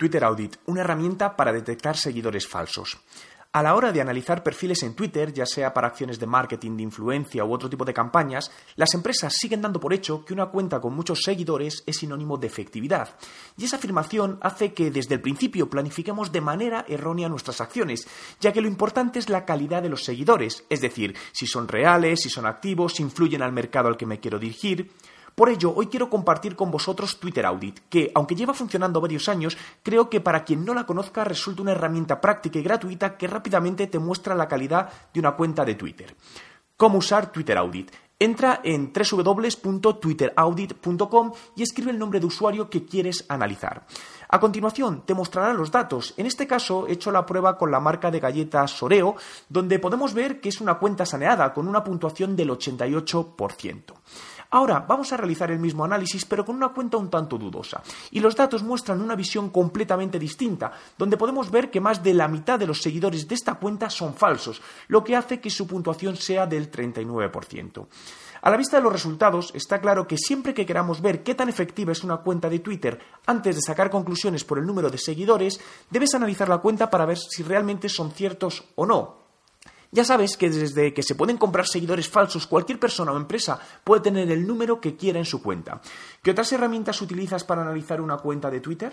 Twitter Audit, una herramienta para detectar seguidores falsos. A la hora de analizar perfiles en Twitter, ya sea para acciones de marketing, de influencia u otro tipo de campañas, las empresas siguen dando por hecho que una cuenta con muchos seguidores es sinónimo de efectividad. Y esa afirmación hace que desde el principio planifiquemos de manera errónea nuestras acciones, ya que lo importante es la calidad de los seguidores, es decir, si son reales, si son activos, si influyen al mercado al que me quiero dirigir. Por ello, hoy quiero compartir con vosotros Twitter Audit, que, aunque lleva funcionando varios años, creo que para quien no la conozca resulta una herramienta práctica y gratuita que rápidamente te muestra la calidad de una cuenta de Twitter. ¿Cómo usar Twitter Audit? Entra en www.twitteraudit.com y escribe el nombre de usuario que quieres analizar. A continuación, te mostrará los datos. En este caso, he hecho la prueba con la marca de galletas Soreo, donde podemos ver que es una cuenta saneada con una puntuación del 88%. Ahora vamos a realizar el mismo análisis pero con una cuenta un tanto dudosa. Y los datos muestran una visión completamente distinta, donde podemos ver que más de la mitad de los seguidores de esta cuenta son falsos, lo que hace que su puntuación sea del 39%. A la vista de los resultados, está claro que siempre que queramos ver qué tan efectiva es una cuenta de Twitter antes de sacar conclusiones por el número de seguidores, debes analizar la cuenta para ver si realmente son ciertos o no. Ya sabes que desde que se pueden comprar seguidores falsos, cualquier persona o empresa puede tener el número que quiera en su cuenta. ¿Qué otras herramientas utilizas para analizar una cuenta de Twitter?